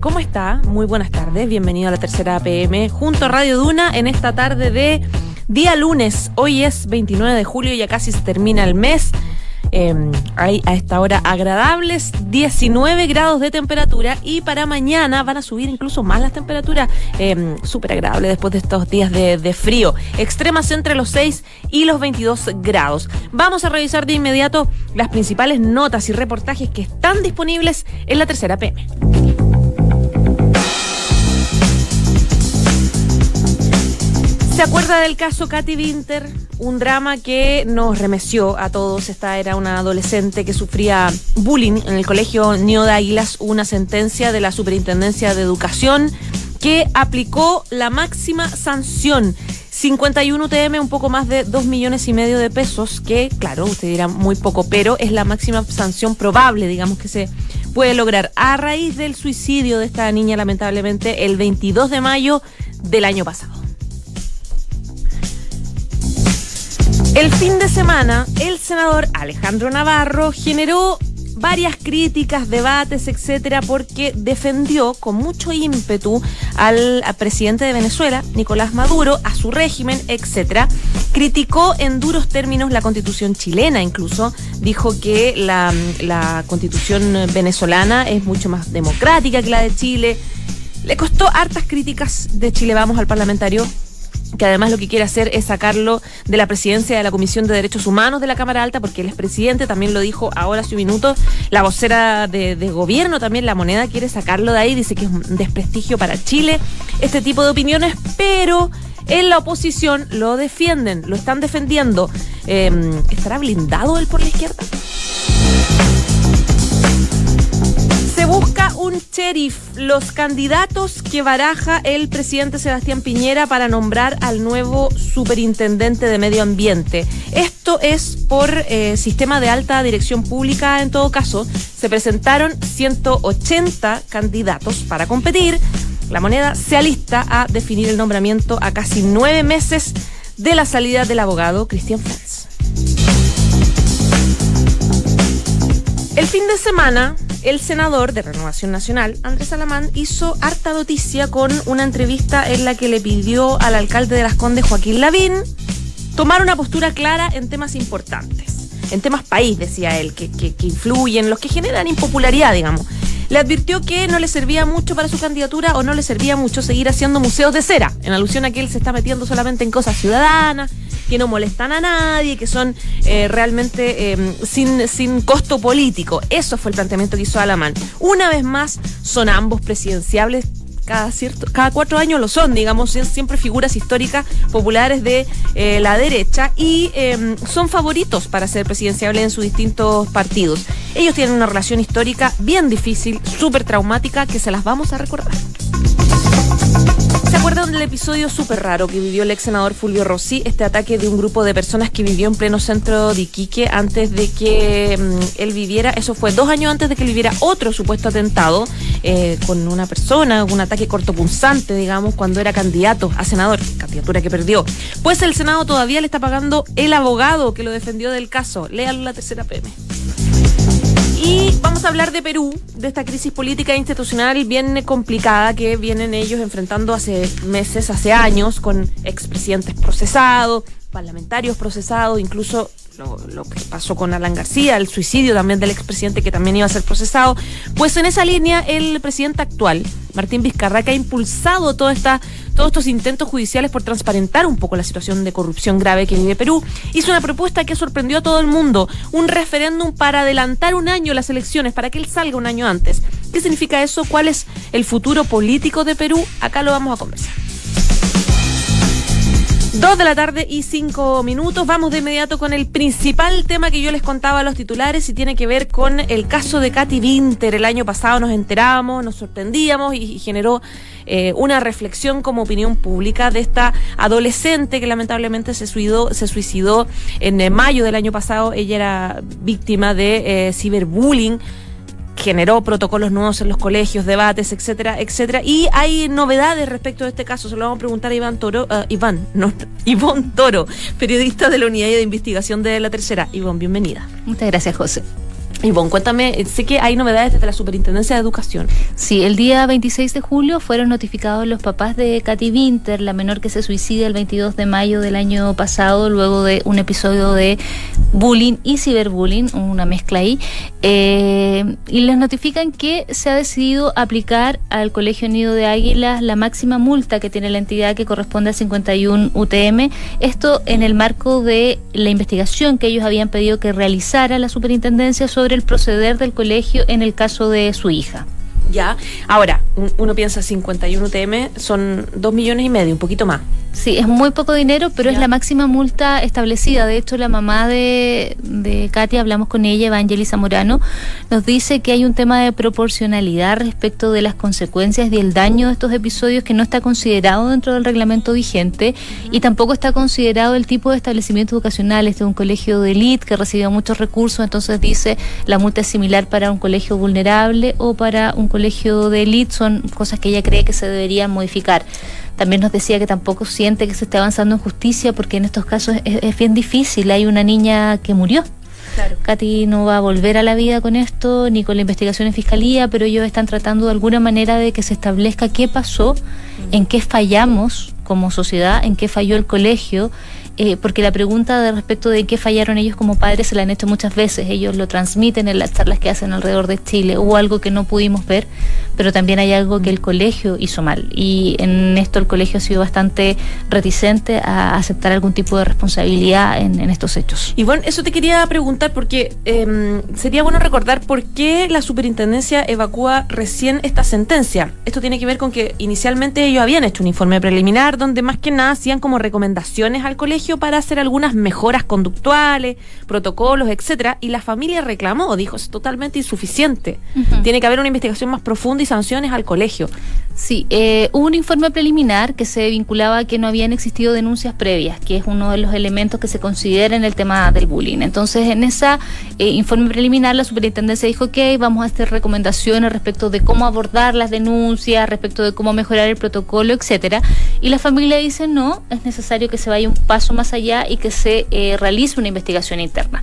¿Cómo está? Muy buenas tardes. Bienvenido a la tercera APM junto a Radio Duna en esta tarde de día lunes. Hoy es 29 de julio, ya casi se termina el mes. Eh, hay a esta hora agradables 19 grados de temperatura y para mañana van a subir incluso más las temperaturas. Eh, Súper agradable después de estos días de, de, frío. Extremas entre los 6 y los 22 grados. Vamos a revisar de inmediato las principales notas y reportajes que están disponibles en la tercera PM. ¿Se acuerda del caso Katy Winter? Un drama que nos remeció a todos. Esta era una adolescente que sufría bullying en el colegio Nio de Águilas, una sentencia de la Superintendencia de Educación que aplicó la máxima sanción. 51 UTM, un poco más de 2 millones y medio de pesos, que claro, usted dirá muy poco, pero es la máxima sanción probable, digamos, que se puede lograr a raíz del suicidio de esta niña, lamentablemente, el 22 de mayo del año pasado. El fin de semana, el senador Alejandro Navarro generó varias críticas, debates, etcétera, porque defendió con mucho ímpetu al, presidente de Venezuela, Nicolás Maduro, a su régimen, etcétera. Criticó en duros términos la constitución chilena, incluso dijo que la, la constitución venezolana es mucho más democrática que la de Chile. Le costó hartas críticas de Chile Vamos al parlamentario que además lo que quiere hacer es sacarlo de la presidencia de la Comisión de Derechos Humanos de la Cámara Alta, porque él es presidente, también lo dijo ahora hace un minuto, la vocera de, gobierno también, la moneda, quiere sacarlo de ahí, dice que es un desprestigio para Chile, este tipo de opiniones, pero en la oposición lo defienden, lo están defendiendo. Eh, ¿Estará blindado él por la izquierda? Se busca un sheriff, los candidatos que baraja el presidente Sebastián Piñera para nombrar al nuevo superintendente de medio ambiente. Esto es por eh, sistema de alta dirección pública en todo caso. Se presentaron 180 candidatos para competir. La moneda se alista a definir el nombramiento a casi nueve meses de la salida del abogado Cristian Franz. El fin de semana, el senador de Renovación Nacional, Andrés Alamán, hizo harta noticia con una entrevista en la que le pidió al alcalde de Las Condes, Joaquín Lavín, tomar una postura clara en temas importantes, en temas país, decía él, que, que, que influyen, los que generan impopularidad, digamos. Le advirtió que no le servía mucho para su candidatura o no le servía mucho seguir haciendo museos de cera, en alusión a que él se está metiendo solamente en cosas ciudadanas, que no molestan a nadie, que son eh, realmente eh, sin, sin costo político. Eso fue el planteamiento que hizo Alamán. Una vez más, son ambos presidenciables cada, cierto, cada cuatro años lo son, digamos, siempre figuras históricas populares de eh, la derecha y eh, son favoritos para ser presidenciables en sus distintos partidos. Ellos tienen una relación histórica bien difícil, súper traumática, que se las vamos a recordar. ¿Se acuerdan del episodio súper raro que vivió el ex senador Fulvio Rossi? Este ataque de un grupo de personas que vivió en pleno centro de Iquique antes de que mmm, él viviera, eso fue dos años antes de que él viviera otro supuesto atentado eh, con una persona, un ataque cortopunzante, digamos, cuando era candidato a senador, candidatura que perdió. Pues el Senado todavía le está pagando el abogado que lo defendió del caso. Léalo la tercera PM. Y vamos a hablar de Perú, de esta crisis política e institucional bien complicada que vienen ellos enfrentando hace meses, hace años, con expresidentes procesados, parlamentarios procesados, incluso lo, lo, que pasó con Alan García, el suicidio también del expresidente que también iba a ser procesado. Pues en esa línea el presidente actual, Martín Vizcarra, que ha impulsado toda esta, todos estos intentos judiciales por transparentar un poco la situación de corrupción grave que vive Perú, hizo una propuesta que sorprendió a todo el mundo, un referéndum para adelantar un año las elecciones, para que él salga un año antes. ¿Qué significa eso? ¿Cuál es el futuro político de Perú? Acá lo vamos a conversar. Dos de la tarde y cinco minutos. Vamos de inmediato con el principal tema que yo les contaba a los titulares y tiene que ver con el caso de Katy Winter. El año pasado nos enterábamos, nos sorprendíamos y, generó eh, una reflexión como opinión pública de esta adolescente que lamentablemente se suicidó, en eh, mayo del año pasado. Ella era víctima de eh, ciberbullying generó protocolos nuevos en los colegios, debates, etcétera, etcétera. Y hay novedades respecto a este caso. Se lo vamos a preguntar a Iván Toro, uh, Iván, no, Ivón Toro, periodista de la Unidad de Investigación de la Tercera. Ivón, bienvenida. Muchas gracias, José. Ivonne, cuéntame, sé que hay novedades desde la Superintendencia de Educación. Sí, el día 26 de julio fueron notificados los papás de Katy Winter, la menor que se suicida el 22 de mayo del año pasado, luego de un episodio de bullying y ciberbullying, una mezcla ahí, eh, y les notifican que se ha decidido aplicar al Colegio Nido de Águilas la máxima multa que tiene la entidad que corresponde a 51 UTM, esto en el marco de la investigación que ellos habían pedido que realizara la Superintendencia sobre el proceder del colegio en el caso de su hija. Ya, ahora, uno piensa 51 UTM, son 2 millones y medio, un poquito más. Sí, es muy poco dinero, pero es la máxima multa establecida. De hecho, la mamá de, de Katia, hablamos con ella, Evangelisa Zamorano, nos dice que hay un tema de proporcionalidad respecto de las consecuencias y el daño de estos episodios que no está considerado dentro del reglamento vigente y tampoco está considerado el tipo de establecimiento educacional. Este es un colegio de élite que recibió muchos recursos, entonces dice la multa es similar para un colegio vulnerable o para un colegio de élite. Son cosas que ella cree que se deberían modificar. También nos decía que tampoco siente que se esté avanzando en justicia porque en estos casos es, bien difícil. Hay una niña que murió. Claro. Katy no va a volver a la vida con esto, ni con la investigación en fiscalía, pero ellos están tratando de alguna manera de que se establezca qué pasó, en qué fallamos como sociedad, en qué falló el colegio, eh, porque la pregunta de respecto de qué fallaron ellos como padres se la han hecho muchas veces, ellos lo transmiten en las charlas que hacen alrededor de Chile, hubo algo que no pudimos ver, pero también hay algo que el colegio hizo mal y en esto el colegio ha sido bastante reticente a aceptar algún tipo de responsabilidad en, estos hechos. Y bueno, eso te quería preguntar porque em, sería bueno recordar por qué la superintendencia evacúa recién esta sentencia. Esto tiene que ver con que inicialmente ellos habían hecho un informe preliminar donde más que nada hacían como recomendaciones al colegio para hacer algunas mejoras conductuales, protocolos, etcétera, y la familia reclamó, dijo, es totalmente insuficiente. Tiene que haber una investigación más profunda y sanciones al colegio. Sí, eh, hubo un informe preliminar que se vinculaba a que no habían existido denuncias previas, que es uno de los elementos que se considera en el tema del bullying. Entonces, en ese eh, informe preliminar, la superintendencia dijo, ok, vamos a hacer recomendaciones respecto de cómo abordar las denuncias, respecto de cómo mejorar el protocolo, etcétera. Y la familia dice, no, es necesario que se vaya un paso más allá y que se eh, realice una investigación interna,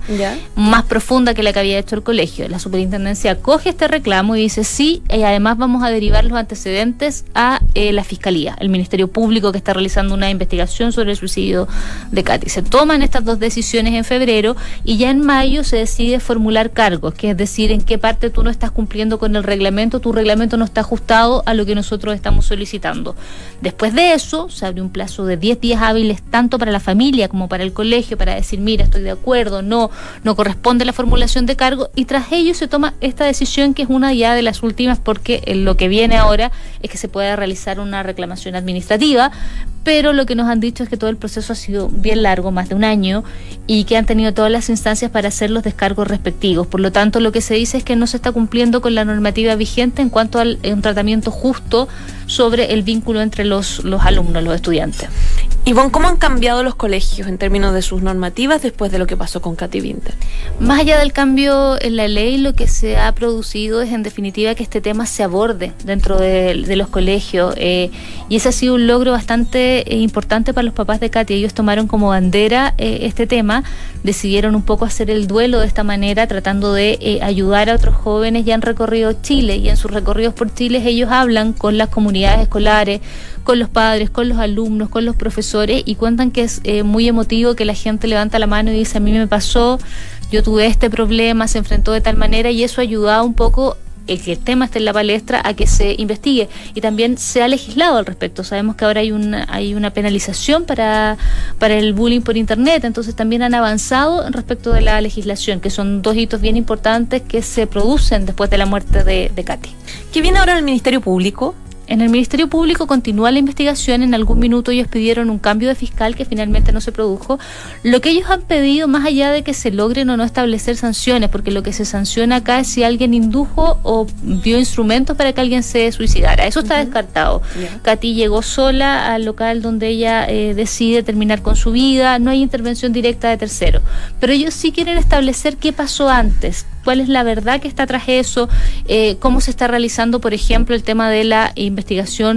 más profunda que la que había hecho el colegio. La superintendencia coge este reclamo y dice, sí, y además vamos a derivar los antecedentes a eh, la Fiscalía, el Ministerio Público que está realizando una investigación sobre el suicidio de Katy. Se toman estas dos decisiones en febrero y ya en mayo se decide formular cargos, que es decir, en qué parte tú no estás cumpliendo con el reglamento, tu reglamento no está ajustado a lo que nosotros estamos solicitando. Después de eso, se abre un plazo de 10 días hábiles tanto para la familia como para el colegio para decir, mira, estoy de acuerdo, no, no corresponde la formulación de cargo y tras ello se toma esta decisión que es una ya de las últimas porque lo que viene ahora es que se pueda realizar una reclamación administrativa, pero lo que nos han dicho es que todo el proceso ha sido bien largo, más de un año, y que han tenido todas las instancias para hacer los descargos respectivos. Por lo tanto, lo que se dice es que no se está cumpliendo con la normativa vigente en cuanto a un tratamiento justo sobre el vínculo entre los, los alumnos, los estudiantes. Ivonne, ¿cómo han cambiado los colegios en términos de sus normativas después de lo que pasó con Katy Winter? Más allá del cambio en la ley, lo que se ha producido es en definitiva que este tema se aborde dentro de, los colegios eh, y ese ha sido un logro bastante eh, importante para los papás de Katy. Ellos tomaron como bandera eh, este tema, decidieron un poco hacer el duelo de esta manera, tratando de ayudar a otros jóvenes ya han recorrido Chile y en sus recorridos por Chile ellos hablan con las comunidades escolares, con los padres, con los alumnos, con los profesores y cuentan que es eh, muy emotivo que la gente levanta la mano y dice a mí me pasó, yo tuve este problema, se enfrentó de tal manera y eso ha ayudado un poco el que el tema esté en la palestra a que se investigue y también se ha legislado al respecto. Sabemos que ahora hay una, hay una penalización para, para el bullying por internet, entonces también han avanzado respecto de la legislación, que son dos hitos bien importantes que se producen después de la muerte de, de Katy. ¿Qué viene ahora el Ministerio Público? En el Ministerio Público continúa la investigación. En algún minuto ellos pidieron un cambio de fiscal que finalmente no se produjo. Lo que ellos han pedido, más allá de que se logren o no establecer sanciones, porque lo que se sanciona acá es si alguien indujo o dio instrumentos para que alguien se suicidara. Eso está descartado. Katy llegó sola al local donde ella eh, decide terminar con su vida. No hay intervención directa de tercero. Pero ellos sí quieren establecer qué pasó antes cuál es la verdad que está tras eso, eh, cómo se está realizando, por ejemplo, el tema de la investigación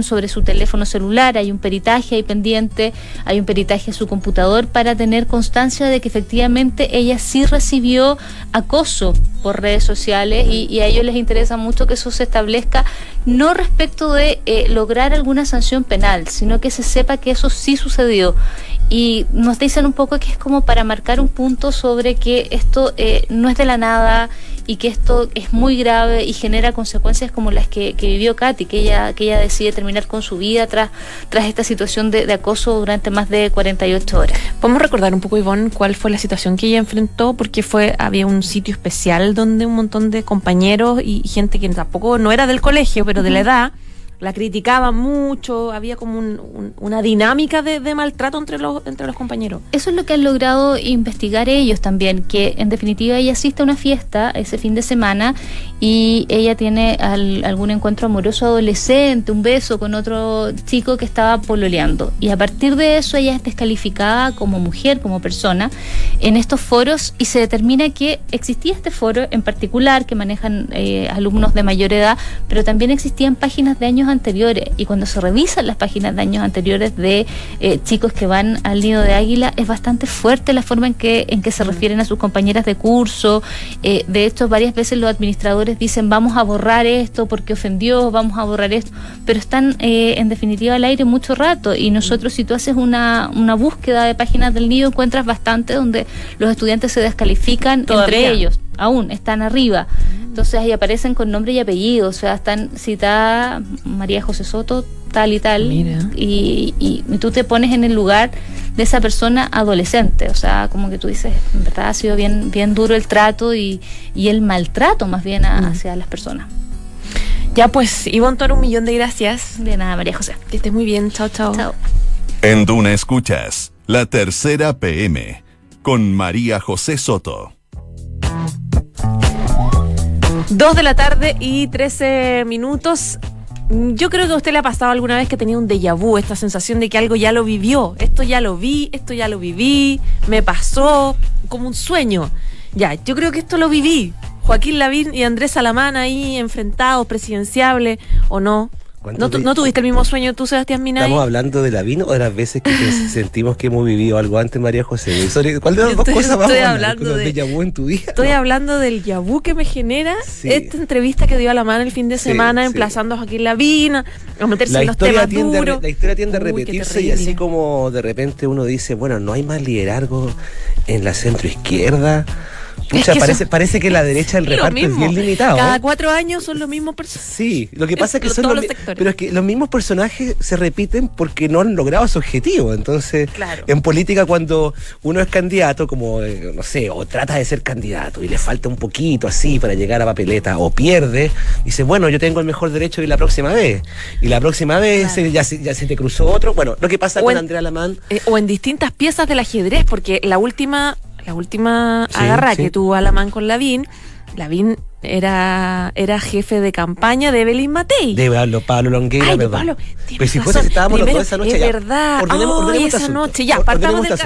sobre su teléfono celular, hay un peritaje ahí pendiente, hay un peritaje en su computador para tener constancia de que efectivamente ella sí recibió acoso por redes sociales y, a ellos les interesa mucho que eso se establezca no respecto de eh, lograr alguna sanción penal, sino que se sepa que eso sí sucedió. Y nos dicen un poco que es como para marcar un punto sobre que esto eh, no es de la nada y que esto es muy grave y genera consecuencias como las que, vivió Katy, que ella, que ella decide terminar con su vida tras, tras esta situación de, acoso durante más de 48 horas. ¿Podemos recordar un poco, Ivonne, cuál fue la situación que ella enfrentó? Porque fue, había un sitio especial donde un montón de compañeros y gente que tampoco no era del colegio, pero de la edad, la criticaban mucho, había como una dinámica de, maltrato entre los, entre los compañeros. Eso es lo que han logrado investigar ellos también, que en definitiva ella asiste a una fiesta ese fin de semana y ella tiene algún encuentro amoroso adolescente, un beso con otro chico que estaba pololeando. Y a partir de eso ella es descalificada como mujer, como persona, en estos foros y se determina que existía este foro en particular que manejan eh, alumnos de mayor edad, pero también existían páginas de años anteriores y cuando se revisan las páginas de años anteriores de eh, chicos que van al nido de águila es bastante fuerte la forma en que en que se refieren a sus compañeras de curso. Eh, de hecho varias veces los administradores dicen vamos a borrar esto porque ofendió vamos a borrar esto pero están eh, en definitiva al aire mucho rato. Y nosotros si tú haces una, una búsqueda de páginas del nido encuentras bastante donde los estudiantes se descalifican entre ellos aún están arriba. Entonces ahí aparecen con nombre y apellido, o sea, están citada María José Soto, tal y tal. Y, y, tú te pones en el lugar de esa persona adolescente, o sea, como que tú dices, en verdad ha sido bien, bien duro el trato y, el maltrato más bien mm. hacia las personas. Ya pues, Ivonne Toro, un millón de gracias. De nada, María José. Que estés muy bien, chao, chao. Chao. En Duna Escuchas, la tercera PM, con María José Soto. Dos de la tarde y 13 minutos. Yo creo que a usted le ha pasado alguna vez que tenía un déjà vu, esta sensación de que algo ya lo vivió. Esto ya lo vi, esto ya lo viví, me pasó como un sueño. Ya, yo creo que esto lo viví. Joaquín Lavín y Andrés Salamán ahí enfrentados, presidenciables o no. ¿No, ¿No, tuviste el mismo sueño tú, Sebastián Minay? ¿Estamos hablando de la vino o de las veces que sentimos que hemos vivido algo antes, María José? ¿Cuál de las dos cosas vamos a hablar? de, yabú en tu día? Estoy hablando del yabú que me genera esta entrevista que dio a la mano el fin de semana, emplazando a Joaquín Lavín, a meterse en los temas duros. la historia tiende a repetirse y así como de repente uno dice, bueno, no hay más liderazgo en la centroizquierda parece, parece que la derecha del reparto es bien limitado. Cada cuatro años son los mismos personajes. Sí, lo que pasa es que son los, Pero es que los mismos personajes se repiten porque no han logrado su objetivo. Entonces, en política, cuando uno es candidato, como, eh, no sé, o trata de ser candidato y le falta un poquito así para llegar a papeleta, o pierde, dice, bueno, yo tengo el mejor derecho y la próxima vez. Y la próxima vez ya, se, ya se te cruzó otro. Bueno, lo que pasa con Andrea Lamán. Eh, o en distintas piezas del ajedrez, porque la última la última agarra que tuvo Alamán con Lavín, Lavín era, era jefe de campaña de Evelyn Matei. De Pablo, Pablo Longueira, Ay, perdón. Pablo, Pero si fuese estábamos los dos esa noche. Es ya. verdad. Ordenemos, oh, esa noche, ya, partamos del,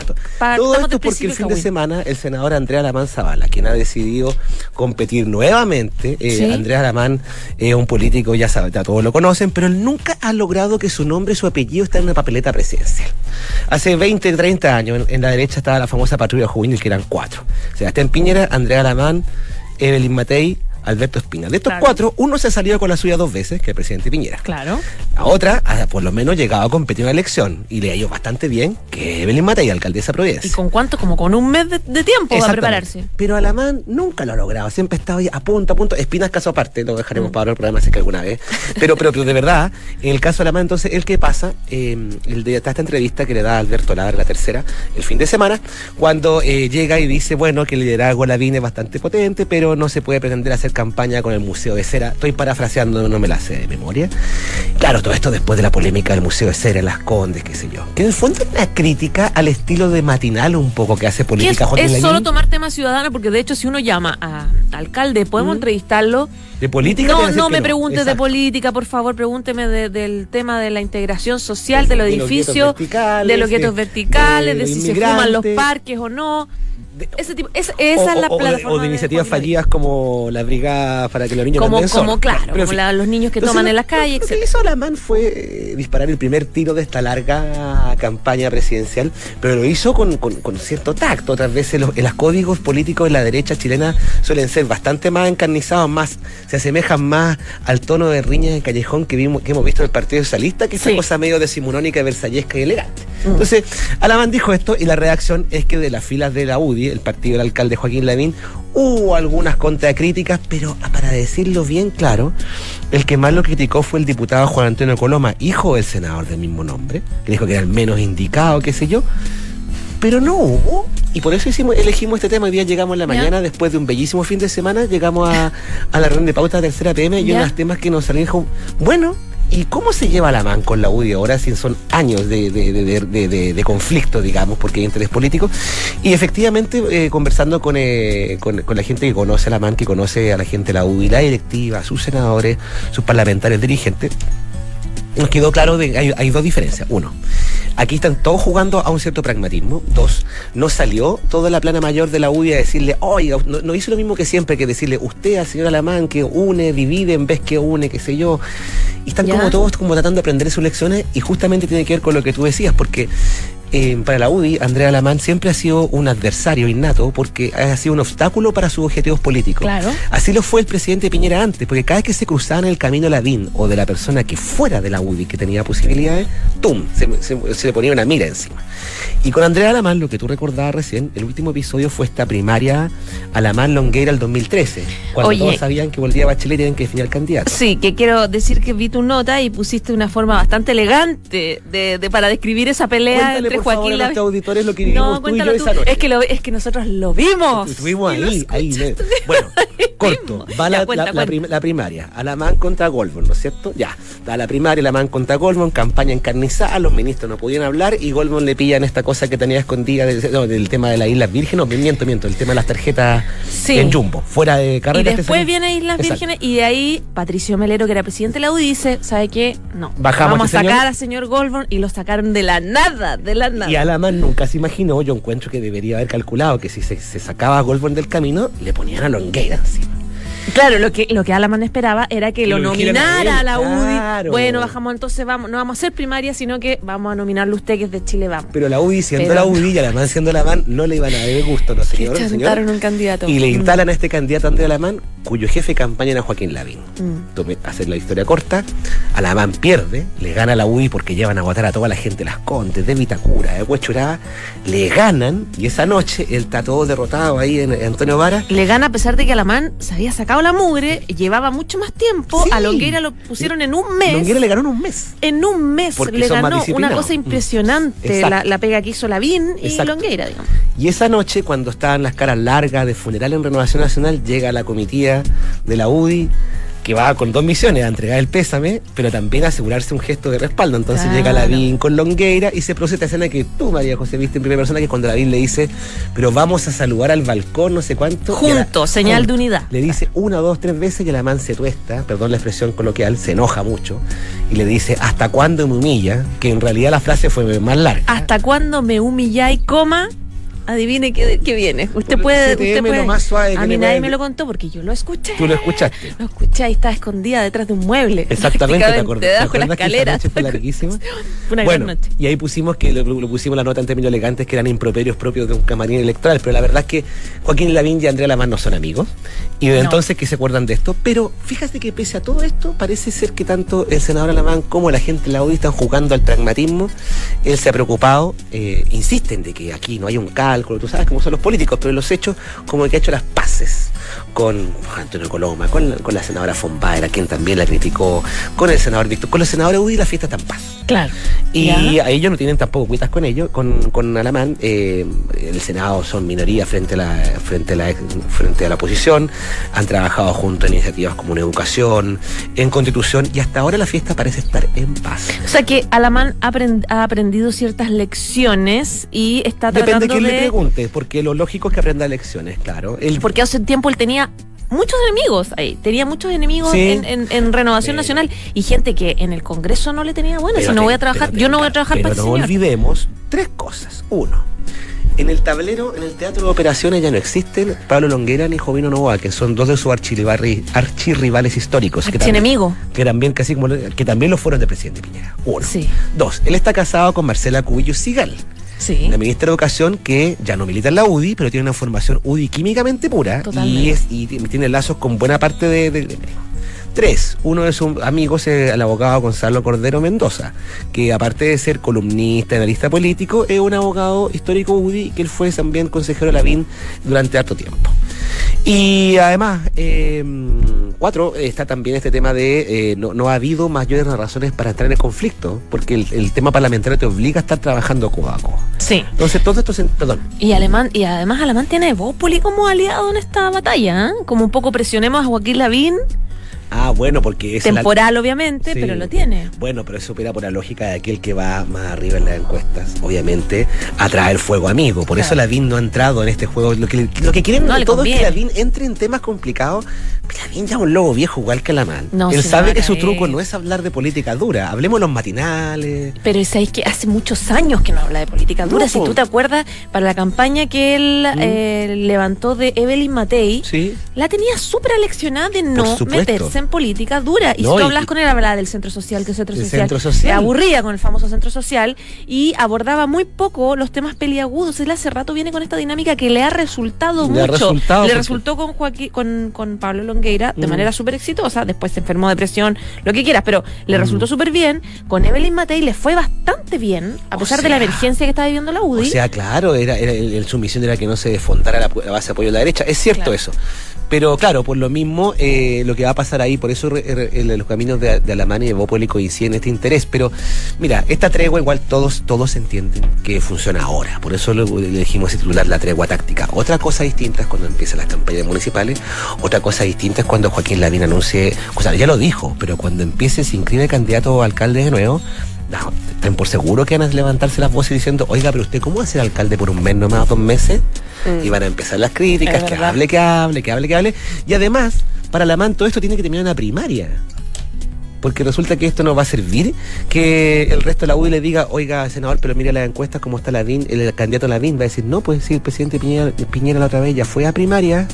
Todo esto porque el fin de semana el senador Andrea Alamán Zavala, quien ha decidido competir nuevamente, eh, Andrea Alamán es un político, ya, sabe, ya todos lo conocen, pero él nunca ha logrado que su nombre y su apellido estén en una papeleta presidencial. Hace 20, 30 años, en, la derecha estaba la famosa patrulla juvenil, que eran cuatro. Sebastián Piñera, Andrea Alamán, Evelyn Matei, Alberto Espina. De estos cuatro, uno se ha salido con la suya dos veces, que es el presidente Piñera. Claro. La otra, por lo menos, llegado a competir en una elección y le ha ido bastante bien, que Evelyn Matei, alcaldesa Providencia. ¿Y con cuánto? Como con un mes de, tiempo para prepararse. Pero Alamán nunca lo ha logrado, siempre estado ahí a punto, a punto. Espinas caso aparte, lo dejaremos mm. para el programa, sé que alguna vez. Pero, pero, de verdad, en el caso de Alamán, entonces, el que pasa, eh, el de esta entrevista que le da Alberto Lar, la tercera, el fin de semana, cuando eh, llega y dice, bueno, que el liderazgo la es bastante potente, pero no se puede pretender hacer campaña con el Museo de Cera. Estoy parafraseando, no me la sé de memoria. Claro, todo esto después de la polémica del Museo de Cera, Las Condes, qué sé yo. Que en el fondo es una crítica al estilo de matinal un poco que hace política Es, es solo tomar temas ciudadanos, porque de hecho si uno llama a alcalde, podemos mm. entrevistarlo. ¿De política? No, no me preguntes de política, por favor, pregúnteme del tema de la integración social, de, los edificios, de los guetos verticales, de, si se fuman los parques o no ese tipo, esa es la plataforma. O de, iniciativas fallidas como la brigada para que los niños como, como claro, como los niños que toman en las calles. Lo que hizo Alamán fue eh, disparar el primer tiro de esta larga campaña presidencial, pero lo hizo con, cierto tacto. Otras veces los, los, códigos políticos de la derecha chilena suelen ser bastante más encarnizados, más se asemejan más al tono de riñas en callejón que, vimos, que hemos visto en el Partido Socialista, que es esa cosa medio decimonónica, versallesca y elegante. Mm. Entonces, Alamán dijo esto y la reacción es que de las filas de la UDI, el partido del alcalde Joaquín Lavín, hubo algunas contracríticas, pero para decirlo bien claro, el que más lo criticó fue el diputado Juan Antonio Coloma, hijo del senador del mismo nombre, que dijo que era el menos indicado, qué sé yo. Pero no hubo, y por eso hicimos, elegimos este tema. Hoy día llegamos en la mañana, después de un bellísimo fin de semana, llegamos a, la reunión de pauta de tercera PM y uno de los temas que nos salieron bueno, ¿Y cómo se lleva la man con la UDI ahora si son años de, conflicto, digamos, porque hay interés político? Y efectivamente, eh, conversando eh, con, con, la gente que conoce a la man, que conoce a la gente de la UDI, la directiva, sus senadores, sus parlamentarios dirigentes, nos quedó claro que hay, hay dos diferencias. Uno, Aquí están todos jugando a un cierto pragmatismo. Dos, no salió toda la plana mayor de la UDI a decirle, oiga, no, hizo lo mismo que siempre, que decirle, usted al señor Alamán, que une, divide en vez que une, qué sé yo. Y están como todos como tratando de aprender sus lecciones y justamente tiene que ver con lo que tú decías, porque eh, para la UDI, Andrea Alamán siempre ha sido un adversario innato porque ha sido un obstáculo para sus objetivos políticos. Claro. Así lo fue el presidente Piñera antes, porque cada vez que se cruzaba en el camino Lavín o de la persona que fuera de la UDI que tenía posibilidades, ¡tum! Se, le ponía una mira encima. Y con Andrea Alamán, lo que tú recordabas recién, el último episodio fue esta primaria Alamán Longueira el 2013, cuando todos sabían que volvía Bachelet y tenían que definir al candidato. Sí, que quiero decir que vi tu nota y pusiste una forma bastante elegante de, para describir esa pelea entre Joaquín Lavín. auditores lo que vivimos tú y yo esa noche. Es que, es que nosotros lo vimos. Estuvimos ahí, ahí. Bueno, corto. Va la, la, primaria. Alamán contra Goldman, ¿no es cierto? Ya. Da la primaria, Alamán contra Goldman, campaña encarnizada, los ministros no podían hablar y Goldman le pillan esta cosa que tenía escondida del, tema de las Islas Vírgenes. No, miento, miento, el tema de las tarjetas en Jumbo, fuera de carrera. Y este después viene Islas Vírgenes y de ahí Patricio Melero, que era presidente de la UDI, dice, ¿sabe qué? No. Bajamos Vamos a sacar al señor Goldman y lo sacaron de la nada, de la nada. Y Alamán nunca se imaginó, yo encuentro que debería haber calculado que si se, sacaba a Goldman del camino, le ponían a Longueira encima. Claro, lo que, lo que Alaman esperaba era que, lo, nominara a, la UDI. Bueno, bajamos, entonces vamos, no vamos a hacer primaria, sino que vamos a nominarlo usted, que es de Chile Vamos. Pero la UDI, siendo la UDI y Alamán siendo Alamán, no le iban a dar gusto, ¿no, señor? señor? un candidato. Y le instalan a este candidato Andrés Alamán, cuyo jefe de campaña era Joaquín Lavín. Mm. hacer la historia corta, Alamán pierde, le gana a la UDI porque llevan a votar a toda la gente de Las Contes, de Vitacura, de Huechurá, le ganan, y esa noche él está todo derrotado ahí en, Antonio Vara. Le gana a pesar de que Alamán se había sacado la mugre, llevaba mucho más tiempo. A Longueira lo pusieron en un mes. Longueira le ganó en un mes. En un mes le ganó una cosa impresionante la, pega que hizo Lavín y Longueira, digamos. Y esa noche, cuando estaban las caras largas de funeral en Renovación Nacional, llega la comitiva de la UDI que va con dos misiones, a entregar el pésame, pero también a asegurarse un gesto de respaldo. Entonces llega Lavín con Longueira y se produce esta escena que tú, María José, viste en primera persona, que es cuando Lavín le dice, pero vamos a saludar al balcón, no sé cuánto. Juntos, señal de unidad. Le dice una, dos, tres veces que la man se tuesta, perdón la expresión coloquial, se enoja mucho, y le dice, ¿hasta cuándo me humilla? Que en realidad la frase fue más larga. ¿Hasta cuándo me humilla y coma? Adivine qué, qué viene. Usted puede. Usted puede más suave a mí nadie me lo contó porque yo lo escuché. Tú lo escuchaste. Lo escuché y estaba escondida detrás de un mueble. Exactamente, te acordás. Debajo de la escalera. Fue larguísima. Una bueno, noche. Y ahí pusimos que lo, pusimos la nota en términos elegantes que eran improperios propios de un camarín electoral. Pero la verdad es que Joaquín Lavín y Andrea Lamar no son amigos. Y desde entonces que se acuerdan de esto. Pero fíjate que pese a todo esto, parece ser que tanto el senador Alamán como la gente de la UDI están jugando al pragmatismo. Él se ha preocupado, eh, insisten de que aquí no hay un cálculo. Tú sabes cómo son políticos, pero los hechos como que ha hecho las paces con Antonio Coloma, con, con la senadora Fonbaera, quien también la criticó, con el senador Víctor, con los senadores UDI la fiesta está en paz. Claro. Y a ellos no tienen tampoco cuitas con ellos, con, con Alamán. Eh, el Senado son minoría frente a, la, frente, a la, frente a la oposición. Han trabajado junto en iniciativas como en educación, en constitución, y hasta ahora la fiesta parece estar en paz. O sea que Alamán ha, aprendido ciertas lecciones y está tratando Depende de quién le pregunte, porque lo lógico es que aprenda lecciones, claro. Porque hace tiempo él tenía muchos enemigos ahí. Tenía muchos enemigos en, Renovación Nacional y gente que en el Congreso no le tenía bueno. Si no voy a trabajar, yo no voy a trabajar para no olvidemos tres cosas. Uno, en el tablero, en el teatro de operaciones ya no existen Pablo Longuera ni Jovino Novoa, que son dos de sus archirrivales históricos. Que también, que también casi como que también lo fueron de presidente Piñera. Uno. Dos, él está casado con Marcela Cubillo Sigal la ministra de Educación que ya no milita en la UDI, pero tiene una formación UDI químicamente pura y, es, y tiene lazos con buena parte de, de, Tres, uno de sus amigos es el abogado Gonzalo Cordero Mendoza, que aparte de ser columnista, analista político, es un abogado histórico UDI que él fue también consejero de la BIN durante harto tiempo. Y además, em, cuatro, está también este tema de eh, no, ha habido mayores razones para entrar en el conflicto, porque el, tema parlamentario te obliga a estar trabajando codo a codo. Sí. Entonces, todo esto, perdón. Y, Alemán, y además Alemán tiene Bópoli como aliado en esta batalla, ¿eh? como un poco presionemos a Joaquín Lavín Ah, bueno, porque es. Temporal, obviamente, pero lo tiene. Bueno, pero eso opera por la lógica de aquel que va más arriba en las encuestas. Obviamente, atrae el fuego amigo. Por eso Lavín no ha entrado en este juego. Lo que, lo que quieren no, todo es que Lavín entre en temas complicados. Lavín ya un lobo viejo igual que la man. Él sabe que su truco no es hablar de política dura. Hablemos de los matinales. Pero sabéis que hace muchos años que no habla de política dura. si tú te acuerdas, para la campaña que él mm. eh, levantó de Evelyn Matei, la tenía súper aleccionada de no meterse en política dura. Y si tú hablas con él, hablaba del centro social, que el centro social. Centro social. aburría con el famoso centro social y abordaba muy poco los temas peliagudos. Él hace rato viene con esta dinámica que le ha resultado mucho. le resultó con Joaquín, con, con Pablo Longueira de mm. manera súper exitosa. Después se enfermó de depresión, lo que quieras, pero le mm. resultó súper bien. Con Evelyn Matei le fue bastante bien, a pesar de la emergencia que estaba viviendo la UDI. O sea, claro, era, era, su misión era que no se desfontara la, base de apoyo de la derecha. Es cierto eso. Pero claro, por lo mismo, eh, lo que va a pasar ahí, por eso los caminos de, de Alemania y de Bópoli coinciden este interés. Pero mira, esta tregua igual todos, todos entienden que funciona ahora. Por eso le, dijimos titular la tregua táctica. Otra cosa distinta es cuando empiezan las campañas municipales. Otra cosa distinta es cuando Joaquín Lavín anuncie, o sea, ya lo dijo, pero cuando empiece, se inscribe candidato a alcalde de nuevo, no, estén por seguro que van a levantarse las voces diciendo, oiga, pero usted, ¿cómo va a ser alcalde por un mes, no más dos meses? Mm. Y van a empezar las críticas, que hable, que hable, que hable, que hable. Y además, para la MAN todo esto tiene que terminar en la primaria. Porque resulta que esto no va a servir que el resto de la UDI le diga, oiga, senador, pero mire las encuestas, cómo está la el candidato Lavín, va a decir, no, pues sí, el presidente Piñera, Piñera la otra vez ya fue a primaria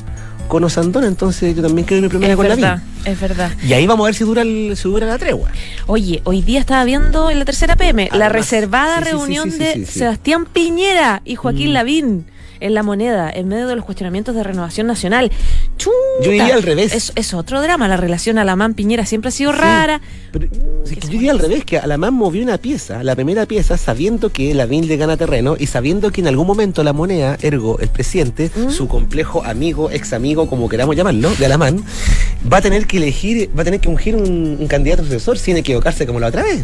con Osandón, entonces yo también quiero ir primaria con verdad, Es verdad. Y ahí vamos a ver si dura, el, si dura la tregua. Oye, hoy día estaba viendo en la tercera PM la reservada reunión de Sebastián Piñera y Joaquín mm. Lavín en la moneda, en medio de los cuestionamientos de renovación nacional. Yo diría al revés. Es, otro drama. La relación Alamán-Piñera siempre ha sido rara. Pero, yo diría al revés, que Alamán movió una pieza, la primera pieza, sabiendo que la BIN le gana terreno y sabiendo que en algún momento la moneda, ergo el presidente, ¿Mm? su complejo amigo, ex amigo, como queramos llamarlo, de Alamán, va a tener que elegir, va a tener que ungir un, un candidato sucesor sin equivocarse como la otra vez.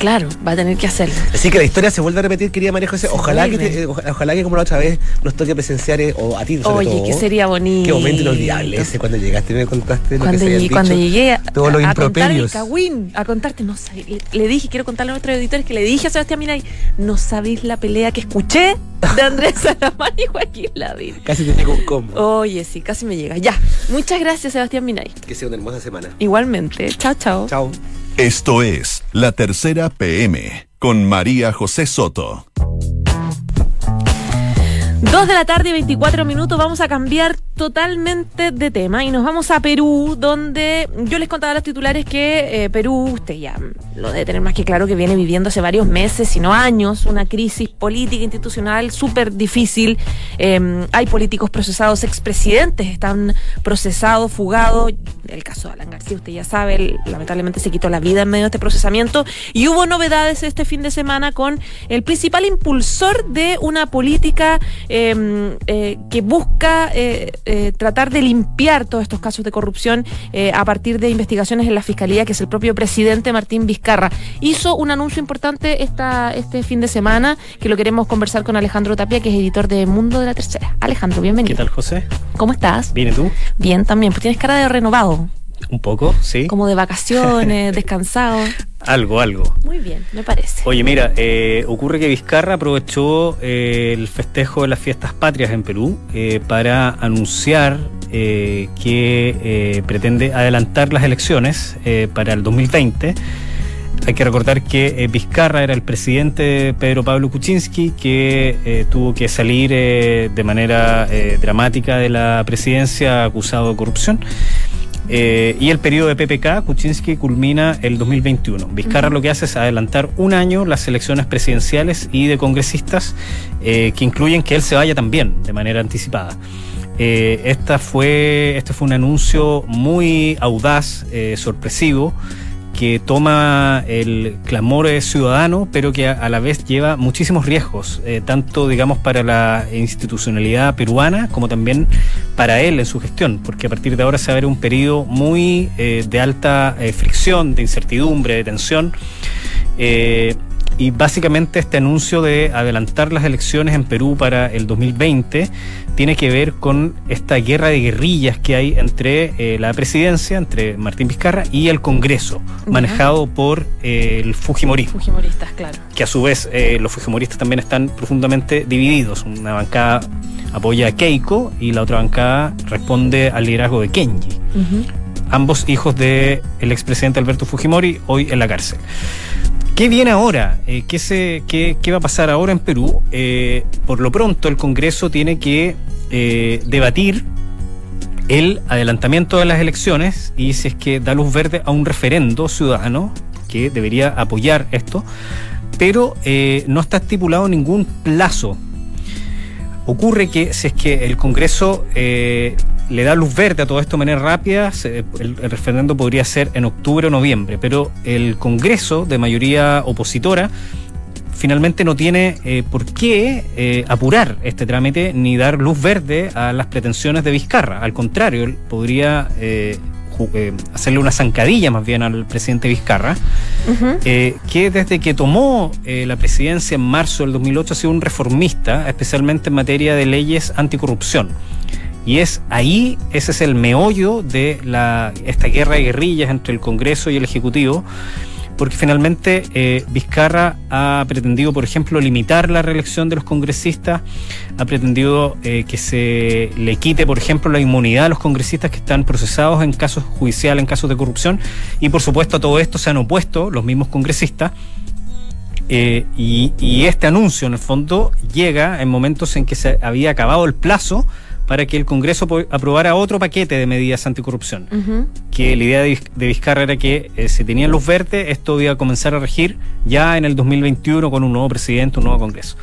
Claro. Va a tener que hacerlo. Así que la historia se vuelve a repetir, querida María José. Ojalá que, ojalá que como la otra vez nos toque presenciar, eh, o a ti sobre Oye, que sería bonito. Qué momento inolvidable ese cuando llegaste y me contaste lo que se Cuando llegué a, todos los a, contar el a contarte, no le, dije, quiero contarle a nuestros editores que le dije a Sebastián Miray, no sabéis la pelea que escuché de Andrés Salamán y Joaquín Lavín. Casi te digo un combo. Oye, sí, casi me llega. Ya. Muchas gracias, Sebastián Minay. Que sea una hermosa semana. Igualmente. Chao, chao. Chao. Esto es La Tercera PM con María José Soto. Dos de la tarde y 24 minutos. Vamos a cambiar totalmente de tema y nos vamos a Perú, donde yo les contaba a los titulares que eh, Perú, usted ya lo debe tener más que claro, que viene viviendo hace varios meses, sino años, una crisis política institucional súper difícil. Em, hay políticos procesados, expresidentes están procesados, fugados. El caso de Alan García, usted ya sabe, lamentablemente se quitó la vida en medio de este procesamiento. Y hubo novedades este fin de semana con el principal impulsor de una política em, eh, que busca. Eh, tratar de limpiar todos estos casos de corrupción eh, a partir de investigaciones en la Fiscalía, que es el propio presidente Martín Vizcarra. Hizo un anuncio importante esta, este fin de semana que lo queremos conversar con Alejandro Tapia, que es editor de Mundo de la Tercera. Alejandro, bienvenido. ¿Qué tal, José? ¿Cómo estás? Bien, ¿y tú? Bien, también. Pues tienes cara de renovado. Un poco, sí. Como de vacaciones, descansado. Algo, algo. Muy bien, me parece. Oye, mira, eh, ocurre que Vizcarra aprovechó eh, el festejo de las fiestas patrias en Perú eh, para anunciar que pretende adelantar las elecciones para el 2020. Hay que recordar que Vizcarra era el presidente de Pedro Pablo Kuczynski, que tuvo que salir de manera dramática de la presidencia acusado de corrupción. Eh, y el periodo de PPK, Kuczynski, culmina el 2021. Vizcarra lo que hace es adelantar un año las elecciones presidenciales y de congresistas, eh, que incluyen que él se vaya también de manera anticipada. Eh, esta fue, este fue un anuncio muy audaz, sorpresivo que toma el clamor ciudadano, pero que a, la vez lleva muchísimos riesgos, eh, tanto digamos para la institucionalidad peruana como también para él en su gestión, porque a partir de ahora se va a ver un periodo muy eh, de alta eh, fricción, de incertidumbre, de tensión. Y básicamente este anuncio de adelantar las elecciones en Perú para el 2020 tiene que ver con esta guerra de guerrillas que hay entre eh, la presidencia, entre Martín Vizcarra y el Congreso, manejado por eh, el Fujimori. Fujimoristas, claro. Que a su vez eh, los Fujimoristas también están profundamente divididos. Una bancada apoya a Keiko y la otra bancada responde al liderazgo de Kenji. Ambos hijos del expresidente Alberto Fujimori, hoy en la cárcel. ¿Qué viene ahora? Eh, ¿qué, se, qué, va a pasar ahora en Perú? Eh, por lo pronto, el Congreso tiene que eh, debatir el adelantamiento de las elecciones y si es que da luz verde a un referendo ciudadano que debería apoyar esto, pero no está estipulado ningún plazo. Ocurre que si es que el Congreso le da luz verde a todo esto de manera rápida, el, referendo podría ser en octubre o noviembre, pero el Congreso de mayoría opositora finalmente no tiene eh, por qué eh, apurar este trámite ni dar luz verde a las pretensiones de Vizcarra. Al contrario, él podría eh, hacerle una zancadilla más bien al presidente Vizcarra, que desde que tomó la presidencia en marzo del 2008 ha sido un reformista, especialmente en materia de leyes anticorrupción. Y es ahí, ese es el meollo de la, esta guerra de guerrillas entre el Congreso y el Ejecutivo, porque finalmente eh, Vizcarra ha pretendido, por ejemplo, limitar la reelección de los congresistas, ha pretendido eh, que se le quite, por ejemplo, la inmunidad a los congresistas que están procesados en casos judiciales, en casos de corrupción, y por supuesto a todo esto se han opuesto los mismos congresistas. Eh, y, y este anuncio, en el fondo, llega en momentos en que se había acabado el plazo para que el Congreso aprobara otro paquete de medidas anticorrupción. Que la idea de, Vizcarra era que eh, si tenían luz verde, esto iba a comenzar a regir ya en el 2021 con un nuevo presidente, un nuevo Congreso.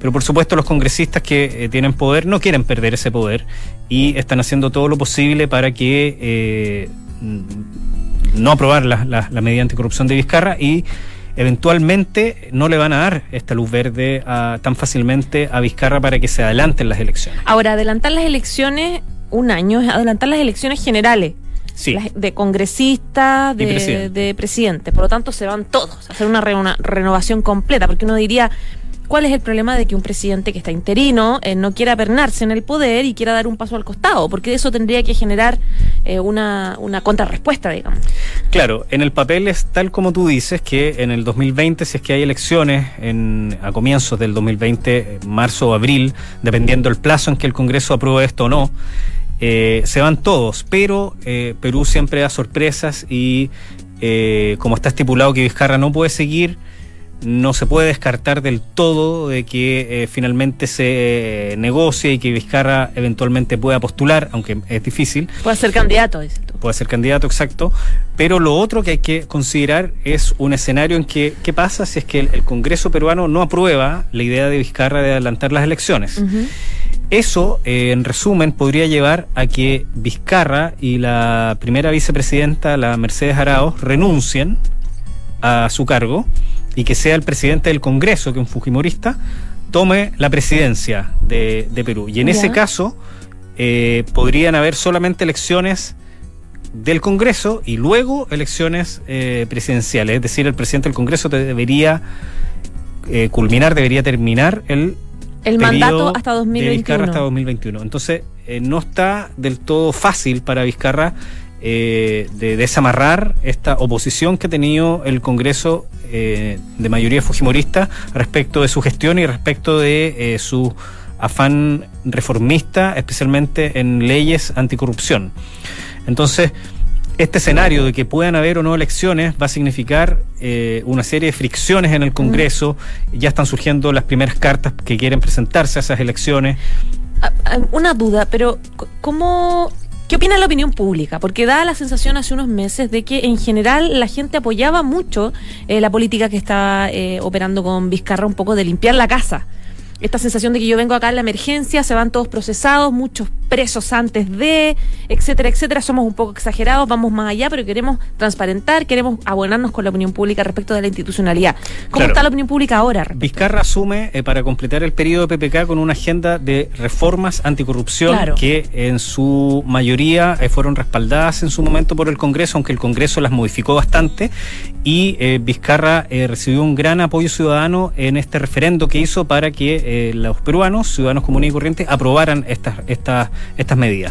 Pero por supuesto los congresistas que eh, tienen poder no quieren perder ese poder y están haciendo todo lo posible para que eh, no aprobar la, la, la medida anticorrupción de Vizcarra y eventualmente no le van a dar esta luz verde tan fácilmente a Vizcarra para que se adelanten las elecciones. Ahora, adelantar las elecciones un año es adelantar las elecciones generales. de congresistas, de, de presidente. Por lo tanto, se van todos a hacer una renovación completa, porque uno diría, ¿Cuál es el problema de que un presidente que está interino eh, no quiera pernarse en el poder y quiera dar un paso al costado? Porque eso tendría que generar eh, una, una contrarrespuesta, digamos. Claro, en el papel es tal como tú dices que en el 2020, si es que hay elecciones en, a comienzos del 2020, marzo o abril, dependiendo el plazo en que el Congreso apruebe esto o no, eh, se van todos, pero Perú siempre da sorpresas y como está estipulado que Vizcarra no puede seguir, no se puede descartar del todo de que eh, finalmente se negocie y que Vizcarra eventualmente pueda postular, aunque es difícil. Puede ser candidato, dices tú. Puede ser candidato, exacto. Pero lo otro que hay que considerar es un escenario en que, ¿qué pasa si es que el, Congreso peruano no aprueba la idea de Vizcarra de adelantar las elecciones? Eso, eh, en resumen, podría llevar a que Vizcarra y la primera vicepresidenta, la Mercedes Arauz, renuncien a su cargo y que sea el presidente del Congreso, que es un fujimorista, tome la presidencia de, Perú. Y en ese caso, eh, podrían haber solamente elecciones del Congreso y luego elecciones eh, presidenciales. Es decir, el presidente del Congreso debería eh, culminar, debería terminar el el mandato hasta 2021. Vizcarra hasta 2021. Entonces, no está del todo fácil para Vizcarra de desamarrar esta oposición que ha tenido el Congreso de mayoría fujimorista respecto de su gestión y respecto de su afán reformista, especialmente en leyes anticorrupción. Entonces, este escenario de que puedan haber o no elecciones va a significar eh, una serie de fricciones en el Congreso. Ya están surgiendo las primeras cartas que quieren presentarse a esas elecciones. Ah, ah, una duda, pero ¿cómo ¿Qué opina la opinión pública? Porque da la sensación hace unos meses de que en general la gente apoyaba mucho eh, la política que está eh, operando con Vizcarra, un poco de limpiar la casa esta sensación de que yo vengo acá en la emergencia, se van todos procesados, muchos presos antes de, etcétera, etcétera. Somos un poco exagerados, vamos más allá, pero queremos transparentar, queremos abonarnos con la opinión pública respecto de la institucionalidad. ¿Cómo está la opinión pública ahora? Vizcarra asume eh, para completar el periodo de PPK con una agenda de reformas anticorrupción que en su mayoría eh, fueron respaldadas en su momento por el Congreso, aunque el Congreso las modificó bastante y eh, Vizcarra recibió un gran apoyo ciudadano en este referendo que hizo para que eh, los peruanos, ciudadanos comunes y corrientes, aprobaran estas, estas, estas medidas.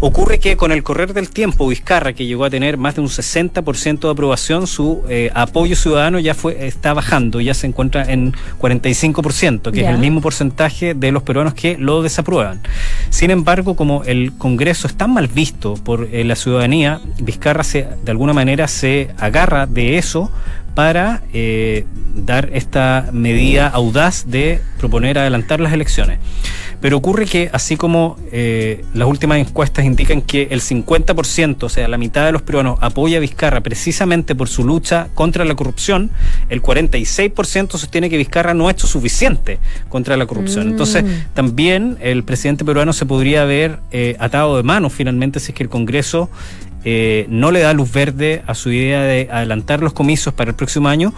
Ocurre que con el correr del tiempo, Vizcarra, que llegó a tener más de un 60% de aprobación, su eh, apoyo ciudadano ya fue está bajando, ya se encuentra en 45%, que es el mismo porcentaje de los peruanos que lo desaprueban. Sin embargo, como el Congreso es tan mal visto por eh, la ciudadanía, Vizcarra se, de alguna manera se agarra de eso para eh, dar esta medida audaz de proponer adelantar las elecciones. Pero ocurre que, así como eh, las últimas encuestas indican que el 50%, o sea, la mitad de los peruanos, apoya a Vizcarra precisamente por su lucha contra la corrupción, el 46% sostiene que Vizcarra no ha hecho suficiente contra la corrupción. Entonces, mm. también el presidente peruano se podría haber eh, atado de manos finalmente si es que el Congreso eh, no le da luz verde a su idea de adelantar los comicios para el próximo año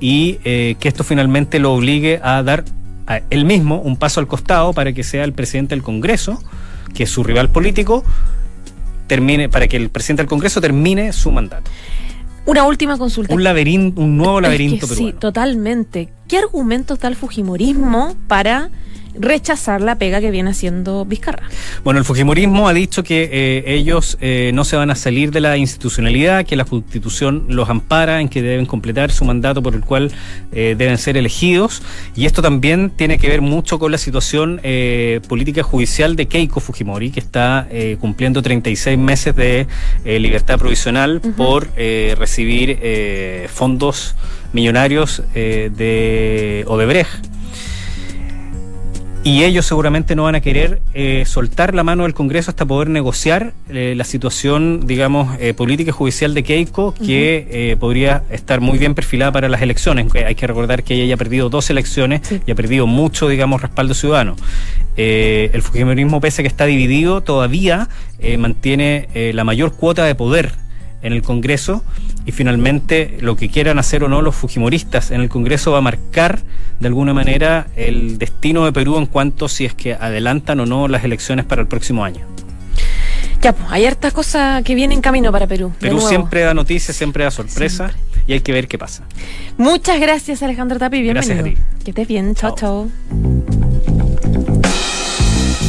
y eh, que esto finalmente lo obligue a dar a él mismo un paso al costado para que sea el presidente del Congreso, que es su rival político, termine, para que el presidente del Congreso termine su mandato. Una última consulta. Un laberinto, un nuevo laberinto Sí, totalmente. ¿Qué argumentos da el Fujimorismo para rechazar la pega que viene haciendo Vizcarra. Bueno, el Fujimorismo ha dicho que eh, ellos eh, no se van a salir de la institucionalidad, que la Constitución los ampara en que deben completar su mandato por el cual eh, deben ser elegidos. Y esto también tiene que ver mucho con la situación política judicial de Keiko Fujimori, que está cumpliendo 36 meses de libertad provisional por recibir fondos millonarios de Odebrecht y ellos seguramente no van a querer eh, soltar la mano del Congreso hasta poder negociar eh, la situación, digamos, eh, política y judicial de Keiko, que podría estar muy bien perfilada para las elecciones. Hay que recordar que ella ya ha perdido dos elecciones y ha perdido mucho, digamos, respaldo ciudadano. el Fujimorismo, pese a que está dividido, todavía mantiene la mayor cuota de poder en el Congreso y finalmente lo que quieran hacer o no los fujimoristas en el Congreso va a marcar de alguna manera el destino de Perú en cuanto si es que adelantan o no las elecciones para el próximo año. Ya, pues hay harta cosa que viene en camino para Perú. Perú siempre da noticias, siempre da sorpresa y hay que ver qué pasa. Muchas gracias Alejandro Tapi, bienvenido. Gracias a ti. Que estés bien, chao. chao.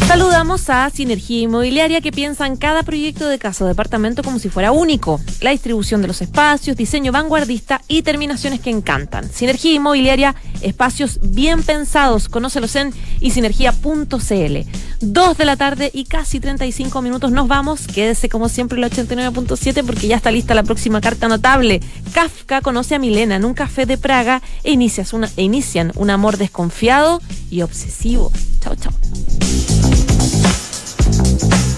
Saludamos a Sinergia Inmobiliaria que piensa en cada proyecto de casa o departamento como si fuera único. La distribución de los espacios, diseño vanguardista y terminaciones que encantan. Sinergia Inmobiliaria, espacios bien pensados. Conócelos en isinergia.cl. Dos de la tarde y casi 35 minutos nos vamos. Quédese como siempre el 89.7 porque ya está lista la próxima carta notable. Kafka conoce a Milena en un café de Praga e, e inician un amor desconfiado y obsesivo. Chao, chao. Thank